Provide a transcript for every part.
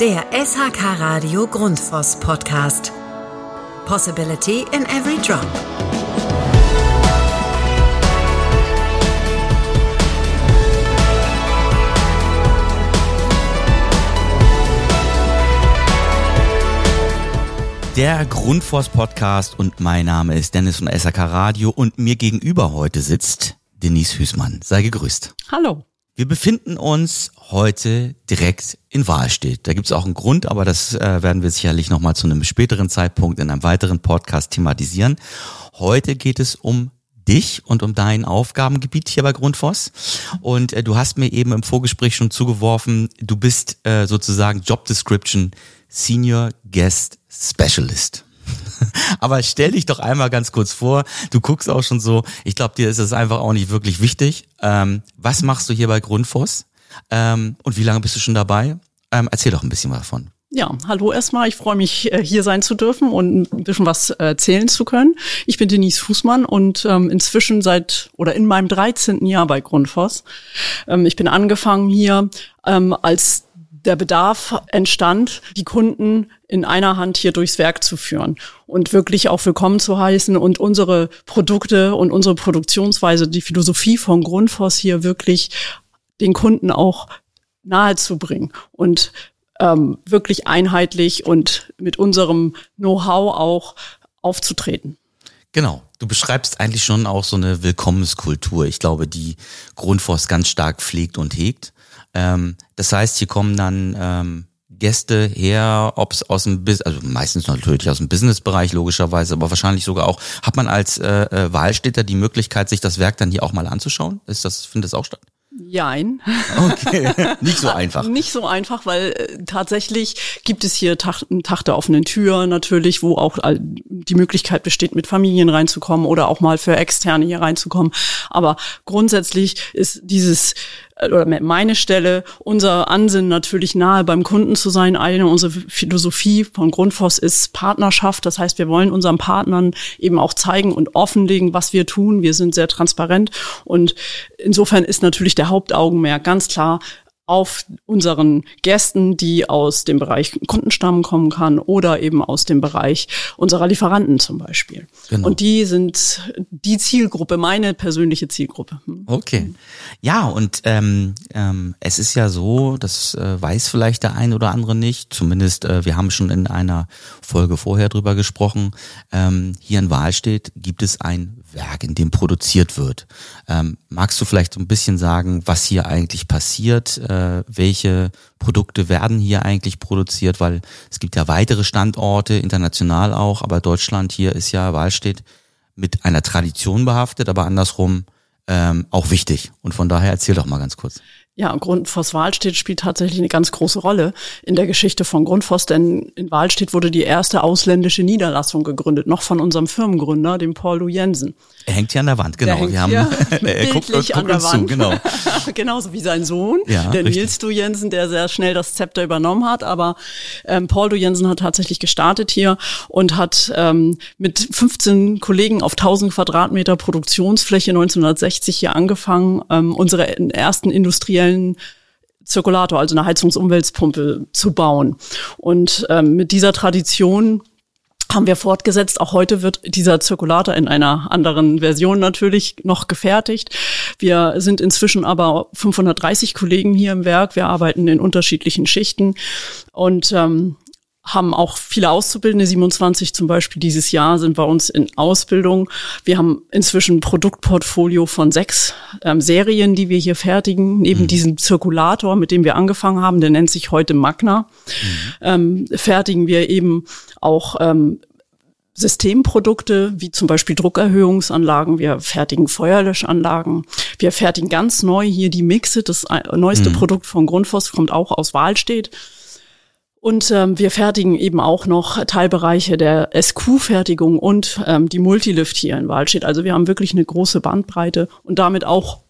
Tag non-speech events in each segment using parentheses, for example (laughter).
Der SHK Radio Grundfos Podcast. Possibility in every drop. Der Grundfos Podcast und mein Name ist Dennis von SAK Radio und mir gegenüber heute sitzt Denise Hüßmann. Sei gegrüßt. Hallo. Wir befinden uns heute direkt in Wahlstedt. Da gibt es auch einen Grund, aber das äh, werden wir sicherlich nochmal zu einem späteren Zeitpunkt in einem weiteren Podcast thematisieren. Heute geht es um dich und um dein Aufgabengebiet hier bei Grundfos. Und äh, du hast mir eben im Vorgespräch schon zugeworfen, du bist äh, sozusagen Job Description Senior Guest Specialist. (laughs) Aber stell dich doch einmal ganz kurz vor. Du guckst auch schon so. Ich glaube, dir ist es einfach auch nicht wirklich wichtig. Ähm, was machst du hier bei Grundfos? Ähm, und wie lange bist du schon dabei? Ähm, erzähl doch ein bisschen davon. Ja, hallo erstmal. Ich freue mich, äh, hier sein zu dürfen und ein bisschen was erzählen zu können. Ich bin Denise Fußmann und ähm, inzwischen seit oder in meinem 13. Jahr bei Grundfos. Ähm, ich bin angefangen hier ähm, als der Bedarf entstand, die Kunden in einer Hand hier durchs Werk zu führen und wirklich auch willkommen zu heißen und unsere Produkte und unsere Produktionsweise, die Philosophie von Grundfos hier wirklich den Kunden auch nahezubringen und ähm, wirklich einheitlich und mit unserem Know-how auch aufzutreten. Genau. Du beschreibst eigentlich schon auch so eine Willkommenskultur. Ich glaube, die Grundfos ganz stark pflegt und hegt. Ähm, das heißt, hier kommen dann ähm, Gäste her, ob es aus dem Business, also meistens natürlich aus dem Businessbereich logischerweise, aber wahrscheinlich sogar auch, hat man als äh, äh, Wahlstädter die Möglichkeit, sich das Werk dann hier auch mal anzuschauen? Ist das, findet das auch statt? Jein. Okay, (laughs) nicht so einfach. nicht so einfach, weil äh, tatsächlich gibt es hier Tag, Tag der offenen Tür natürlich, wo auch die Möglichkeit besteht, mit Familien reinzukommen oder auch mal für Externe hier reinzukommen. Aber grundsätzlich ist dieses oder meine Stelle, unser Ansinnen natürlich nahe beim Kunden zu sein. Eine unsere Philosophie von Grundfos ist Partnerschaft. Das heißt, wir wollen unseren Partnern eben auch zeigen und offenlegen, was wir tun. Wir sind sehr transparent und insofern ist natürlich der Hauptaugenmerk ganz klar auf unseren Gästen, die aus dem Bereich Kundenstamm kommen kann oder eben aus dem Bereich unserer Lieferanten zum Beispiel. Genau. Und die sind die Zielgruppe, meine persönliche Zielgruppe. Hm. Okay. Ja, und ähm, ähm, es ist ja so, das äh, weiß vielleicht der ein oder andere nicht, zumindest äh, wir haben schon in einer Folge vorher drüber gesprochen, ähm, hier in Wahlstedt gibt es ein Werk, in dem produziert wird. Ähm, magst du vielleicht so ein bisschen sagen, was hier eigentlich passiert? Äh, welche Produkte werden hier eigentlich produziert? Weil es gibt ja weitere Standorte, international auch, aber Deutschland hier ist ja Wahlstedt mit einer Tradition behaftet, aber andersrum ähm, auch wichtig. Und von daher erzähl doch mal ganz kurz. Ja, Grundfos Wahlstedt spielt tatsächlich eine ganz große Rolle in der Geschichte von Grundfos, denn in Wahlstedt wurde die erste ausländische Niederlassung gegründet, noch von unserem Firmengründer, dem Paul Lou Jensen. Er hängt hier an der Wand, genau. Wir haben, (laughs) er guckt, guckt an der Wand. Zu, genau. (laughs) Genauso wie sein Sohn, ja, der richtig. Nils Lou Jensen, der sehr schnell das Zepter übernommen hat. Aber ähm, Paul Lou Jensen hat tatsächlich gestartet hier und hat ähm, mit 15 Kollegen auf 1000 Quadratmeter Produktionsfläche 1960 hier angefangen, ähm, unsere ersten industriellen industriellen Zirkulator, also eine Heizungsumweltpumpe zu bauen. Und ähm, mit dieser Tradition haben wir fortgesetzt. Auch heute wird dieser Zirkulator in einer anderen Version natürlich noch gefertigt. Wir sind inzwischen aber 530 Kollegen hier im Werk. Wir arbeiten in unterschiedlichen Schichten und ähm, haben auch viele Auszubildende, 27 zum Beispiel dieses Jahr sind bei uns in Ausbildung. Wir haben inzwischen ein Produktportfolio von sechs ähm, Serien, die wir hier fertigen, neben mhm. diesem Zirkulator, mit dem wir angefangen haben, der nennt sich heute Magna, mhm. ähm, fertigen wir eben auch ähm, Systemprodukte wie zum Beispiel Druckerhöhungsanlagen, wir fertigen Feuerlöschanlagen, wir fertigen ganz neu hier die Mixe, das äh, neueste mhm. Produkt von Grundfos kommt auch aus Wahlstedt. Und ähm, wir fertigen eben auch noch Teilbereiche der SQ-Fertigung und ähm, die Multilift hier in Wahlstedt. Also wir haben wirklich eine große Bandbreite und damit auch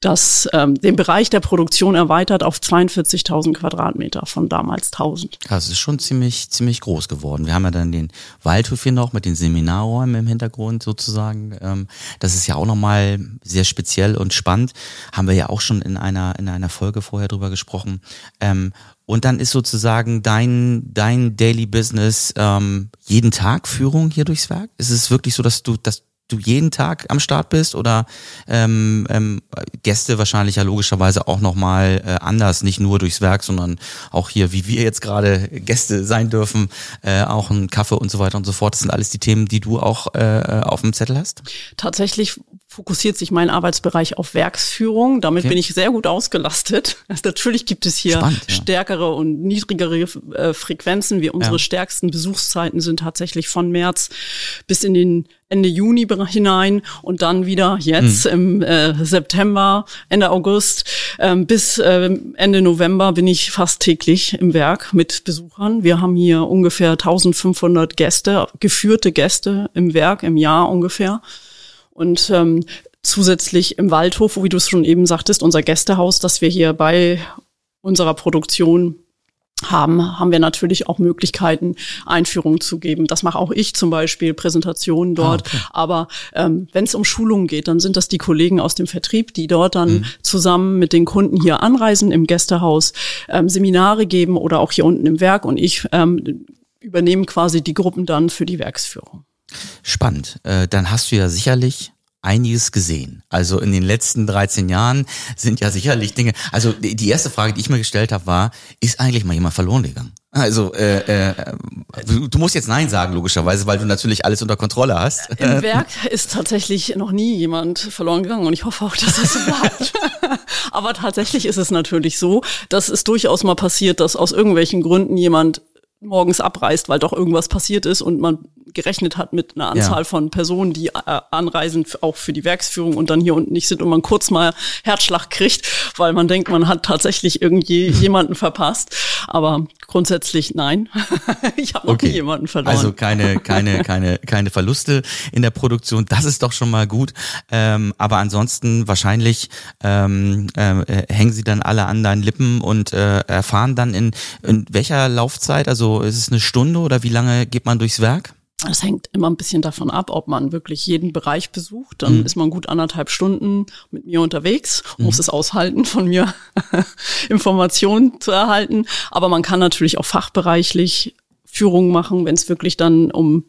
das, ähm, den Bereich der Produktion erweitert auf 42.000 Quadratmeter von damals 1000. Ja, es ist schon ziemlich, ziemlich groß geworden. Wir haben ja dann den Waldhof hier noch mit den Seminarräumen im Hintergrund sozusagen. Ähm, das ist ja auch nochmal sehr speziell und spannend. Haben wir ja auch schon in einer, in einer Folge vorher drüber gesprochen. Ähm, und dann ist sozusagen dein, dein Daily Business ähm, jeden Tag Führung hier durchs Werk? Ist es wirklich so, dass du, dass du jeden Tag am Start bist oder ähm, ähm, Gäste wahrscheinlich ja logischerweise auch nochmal äh, anders, nicht nur durchs Werk, sondern auch hier, wie wir jetzt gerade Gäste sein dürfen, äh, auch ein Kaffee und so weiter und so fort. Das sind alles die Themen, die du auch äh, auf dem Zettel hast? Tatsächlich fokussiert sich mein Arbeitsbereich auf Werksführung. Damit okay. bin ich sehr gut ausgelastet. (laughs) Also natürlich gibt es hier Spannend, ja. stärkere und niedrigere äh, Frequenzen. Wir unsere ja. stärksten Besuchszeiten sind tatsächlich von März bis in den Ende Juni hinein und dann wieder jetzt mhm. im äh, September, Ende August ähm, bis äh, Ende November bin ich fast täglich im Werk mit Besuchern. Wir haben hier ungefähr 1500 Gäste, geführte Gäste im Werk im Jahr ungefähr. Und ähm, zusätzlich im Waldhof, wie du es schon eben sagtest, unser Gästehaus, das wir hier bei unserer Produktion haben, haben wir natürlich auch Möglichkeiten, Einführungen zu geben. Das mache auch ich zum Beispiel, Präsentationen dort. Ah, okay. Aber ähm, wenn es um Schulungen geht, dann sind das die Kollegen aus dem Vertrieb, die dort dann mhm. zusammen mit den Kunden hier anreisen im Gästehaus, ähm, Seminare geben oder auch hier unten im Werk. Und ich ähm, übernehme quasi die Gruppen dann für die Werksführung. Spannend. Äh, dann hast du ja sicherlich einiges gesehen. Also in den letzten 13 Jahren sind ja sicherlich Dinge. Also die erste Frage, die ich mir gestellt habe, war: Ist eigentlich mal jemand verloren gegangen? Also äh, äh, du musst jetzt Nein sagen, logischerweise, weil du natürlich alles unter Kontrolle hast. Im Werk ist tatsächlich noch nie jemand verloren gegangen und ich hoffe auch, dass es so bleibt. (laughs) Aber tatsächlich ist es natürlich so, dass es durchaus mal passiert, dass aus irgendwelchen Gründen jemand morgens abreist, weil doch irgendwas passiert ist und man gerechnet hat mit einer Anzahl ja. von Personen, die äh, anreisen, auch für die Werksführung und dann hier unten nicht sind und man kurz mal Herzschlag kriegt, weil man denkt, man hat tatsächlich irgendwie (laughs) jemanden verpasst. Aber grundsätzlich nein. (laughs) ich habe okay. nie jemanden verloren. Also keine, keine, keine, keine Verluste in der Produktion. Das ist doch schon mal gut. Ähm, aber ansonsten wahrscheinlich ähm, äh, hängen sie dann alle an deinen Lippen und äh, erfahren dann in, in welcher Laufzeit, also ist es eine Stunde oder wie lange geht man durchs Werk? Das hängt immer ein bisschen davon ab, ob man wirklich jeden Bereich besucht. Dann mhm. ist man gut anderthalb Stunden mit mir unterwegs, mhm. muss es aushalten, von mir (laughs) Informationen zu erhalten. Aber man kann natürlich auch fachbereichlich Führungen machen, wenn es wirklich dann um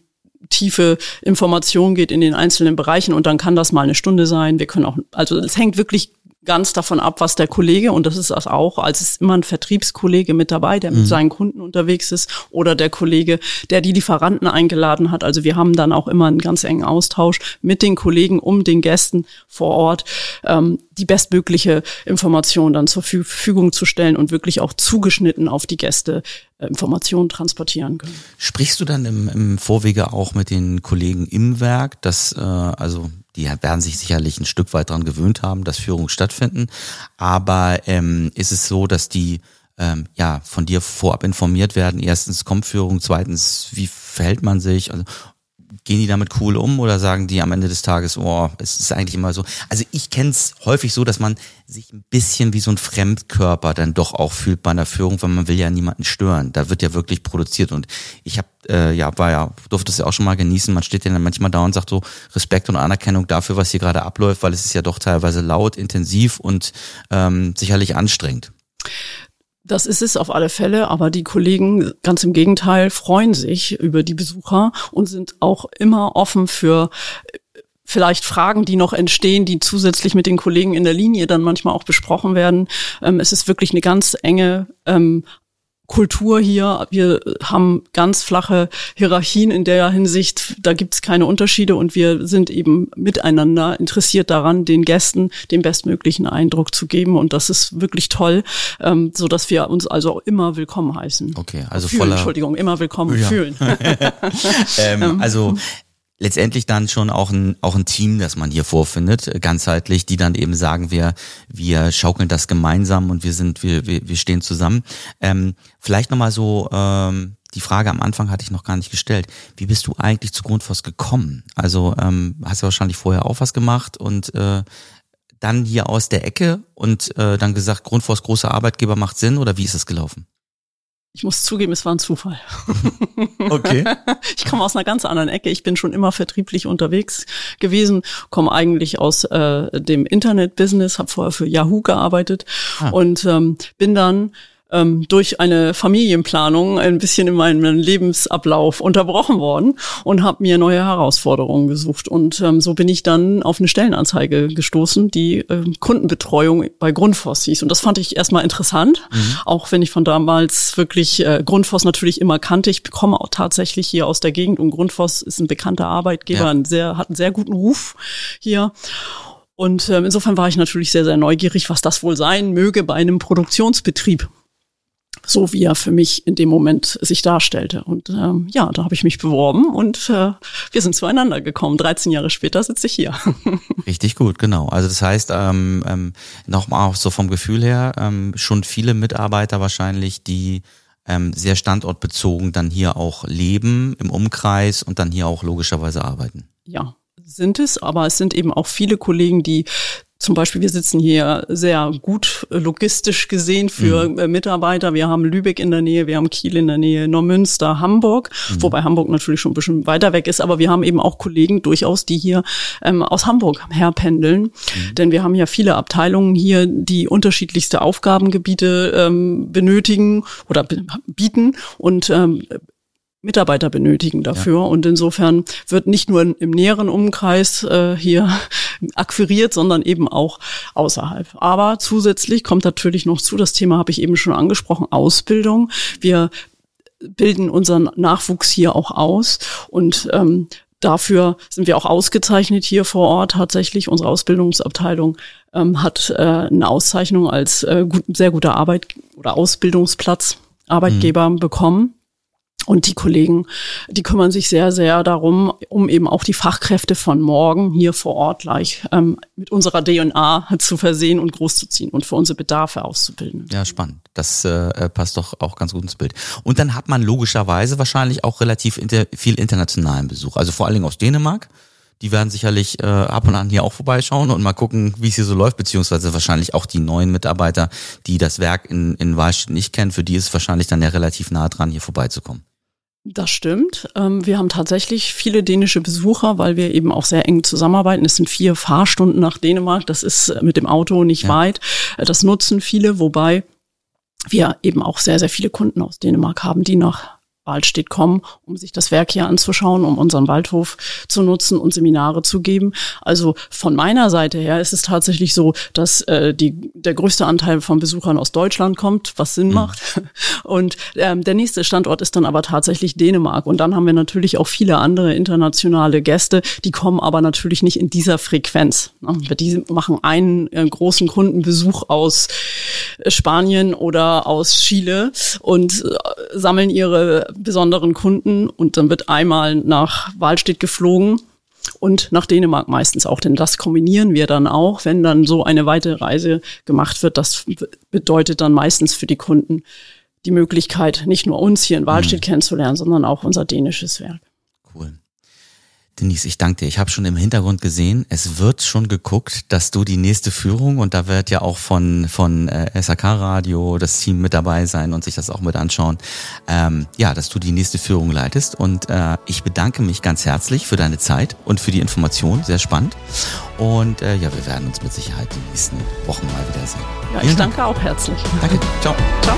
tiefe Informationen geht in den einzelnen Bereichen und dann kann das mal eine Stunde sein. Wir können auch, also es hängt wirklich ganz davon ab, was der Kollege, und das ist das auch, als ist immer ein Vertriebskollege mit dabei, der mit mhm. seinen Kunden unterwegs ist, oder der Kollege, der die Lieferanten eingeladen hat. Also wir haben dann auch immer einen ganz engen Austausch mit den Kollegen, um den Gästen vor Ort ähm, die bestmögliche Information dann zur Verfügung zu stellen und wirklich auch zugeschnitten auf die Gäste äh, Informationen transportieren können. Sprichst du dann im, im Vorwege auch mit den Kollegen im Werk, dass äh, also die werden sich sicherlich ein Stück weit dran gewöhnt haben, dass Führungen stattfinden. Aber ähm, ist es so, dass die ähm, ja von dir vorab informiert werden? Erstens kommt Führung, zweitens wie verhält man sich? Also Gehen die damit cool um oder sagen die am Ende des Tages, oh, es ist eigentlich immer so. Also ich kenne es häufig so, dass man sich ein bisschen wie so ein Fremdkörper dann doch auch fühlt bei einer Führung, weil man will ja niemanden stören. Da wird ja wirklich produziert und ich habe äh, ja war ja durfte es ja auch schon mal genießen. Man steht ja dann manchmal da und sagt so Respekt und Anerkennung dafür, was hier gerade abläuft, weil es ist ja doch teilweise laut, intensiv und ähm, sicherlich anstrengend. Das ist es auf alle Fälle, aber die Kollegen ganz im Gegenteil freuen sich über die Besucher und sind auch immer offen für äh, vielleicht Fragen, die noch entstehen, die zusätzlich mit den Kollegen in der Linie dann manchmal auch besprochen werden. Ähm, es ist wirklich eine ganz enge ähm, Kultur hier. Wir haben ganz flache Hierarchien in der Hinsicht. Da gibt es keine Unterschiede und wir sind eben miteinander interessiert daran, den Gästen den bestmöglichen Eindruck zu geben. Und das ist wirklich toll, ähm, so dass wir uns also immer willkommen heißen. Okay, also fühlen, voller Entschuldigung, immer willkommen ja. fühlen. (laughs) (laughs) ähm, also letztendlich dann schon auch ein, auch ein Team, das man hier vorfindet, äh, ganzheitlich, die dann eben sagen, wir, wir schaukeln das gemeinsam und wir sind, wir, wir, wir stehen zusammen. Ähm, vielleicht nochmal so, ähm, die Frage am Anfang hatte ich noch gar nicht gestellt. Wie bist du eigentlich zu Grundfos gekommen? Also ähm, hast du wahrscheinlich vorher auch was gemacht und äh, dann hier aus der Ecke und äh, dann gesagt, Grundfos großer Arbeitgeber macht Sinn oder wie ist es gelaufen? Ich muss zugeben, es war ein Zufall. (laughs) Okay. Ich komme aus einer ganz anderen Ecke. Ich bin schon immer vertrieblich unterwegs gewesen, komme eigentlich aus äh, dem Internet-Business, habe vorher für Yahoo gearbeitet ah. und ähm, bin dann ähm, durch eine Familienplanung ein bisschen in meinem Lebensablauf unterbrochen worden und habe mir neue Herausforderungen gesucht. Und ähm, so bin ich dann auf eine Stellenanzeige gestoßen, die ähm, Kundenbetreuung bei Grundfos hieß. Und das fand ich erstmal interessant, mhm. auch wenn ich von damals wirklich äh, Grundfos natürlich immer kannte. Ich komme auch tatsächlich hier aus der Gegend und Grundfos ist ein bekannter Arbeitgeber, ja. ein sehr, hat einen sehr guten Ruf hier. Und ähm, insofern war ich natürlich sehr, sehr neugierig, was das wohl sein möge bei einem Produktionsbetrieb so wie er für mich in dem Moment sich darstellte. Und ähm, ja, da habe ich mich beworben und äh, wir sind zueinander gekommen. 13 Jahre später sitze ich hier. (laughs) Richtig gut, genau. Also das heißt, ähm, ähm, nochmal so vom Gefühl her, ähm, schon viele Mitarbeiter wahrscheinlich, die ähm, sehr standortbezogen dann hier auch leben im Umkreis und dann hier auch logischerweise arbeiten. Ja, sind es, aber es sind eben auch viele Kollegen, die zum Beispiel, wir sitzen hier sehr gut logistisch gesehen für mhm. Äh, Mitarbeiter. Wir haben Lübeck in der Nähe, wir haben Kiel in der Nähe, Neumünster, Hamburg, mhm. wobei Hamburg natürlich schon ein bisschen weiter weg ist, aber wir haben eben auch Kollegen durchaus, die hier ähm, aus Hamburg herpendeln. Mhm. Denn wir haben ja viele Abteilungen hier, die unterschiedlichste Aufgabengebiete ähm, benötigen oder bieten und ähm, Mitarbeiter benötigen dafür. Ja. Und insofern wird nicht nur im näheren Umkreis äh, hier (laughs) akquiriert, sondern eben auch außerhalb. Aber zusätzlich kommt natürlich noch zu, das Thema habe ich eben schon angesprochen, Ausbildung. Wir bilden unseren Nachwuchs hier auch aus und ähm, Dafür sind wir auch ausgezeichnet hier vor Ort. Tatsächlich, unsere Ausbildungsabteilung ähm, hat äh, eine Auszeichnung als äh, gut, sehr guter Arbeit- oder Ausbildungsplatz Arbeitgeber mhm. bekommen. Und die Kollegen, die kümmern sich sehr, sehr darum, um eben auch die Fachkräfte von morgen hier vor Ort gleich ähm, mit unserer DNA zu versehen und großzuziehen und für unsere Bedarfe auszubilden. Ja, spannend. Das äh, äh, passt doch auch ganz gut ins Bild. Und dann hat man logischerweise wahrscheinlich auch relativ inter viel internationalen Besuch. Also vor allen Dingen aus Dänemark. Die werden sicherlich äh, ab und an hier auch vorbeischauen und mal gucken, wie es hier so läuft, beziehungsweise wahrscheinlich auch die neuen Mitarbeiter, die das Werk in, in Wahlstedt nicht kennen, für die ist es wahrscheinlich dann ja relativ nah dran, hier vorbeizukommen. Das stimmt. Ähm, wir haben tatsächlich viele dänische Besucher, weil wir eben auch sehr eng zusammenarbeiten. Es sind vier Fahrstunden nach Dänemark. Das ist äh, mit dem Auto nicht ja. weit. Äh, das nutzen viele, wobei wir eben auch sehr, sehr viele Kunden aus Dänemark haben, die nach Waldstedt kommen, um sich das Werk hier anzuschauen, um unseren Waldhof zu nutzen und Seminare zu geben. Also von meiner Seite her ist es tatsächlich so, dass äh, die, der größte Anteil von Besuchern aus Deutschland kommt, was Sinn mhm. macht. (laughs) Und ähm, der nächste Standort ist dann aber tatsächlich Dänemark. Und dann haben wir natürlich auch viele andere internationale Gäste, die kommen aber natürlich nicht in dieser Frequenz. Die machen einen äh, großen Kundenbesuch aus Spanien oder aus Chile und äh, sammeln ihre besonderen Kunden und dann wird einmal nach Wahlstedt geflogen und nach Dänemark meistens auch, denn das kombinieren wir dann auch, wenn dann so eine weite Reise gemacht wird. Das bedeutet dann meistens für die Kunden die Möglichkeit, nicht nur uns hier in Wahlstedt mhm. kennenzulernen, sondern auch unser dänisches Werk. Cool. Denise, ich danke dir. Ich habe schon im Hintergrund gesehen, es wird schon geguckt, dass du die nächste Führung und da wird ja auch von von äh, SAK Radio das Team mit dabei sein und sich das auch mit anschauen. Ähm, ja, dass du die nächste Führung leitest und äh, ich bedanke mich ganz herzlich für deine Zeit und für die Information, sehr spannend. Und äh, ja, wir werden uns mit Sicherheit die nächsten Wochen mal wiedersehen. Ja, ich danke auch herzlich. Danke. Ciao. Ciao.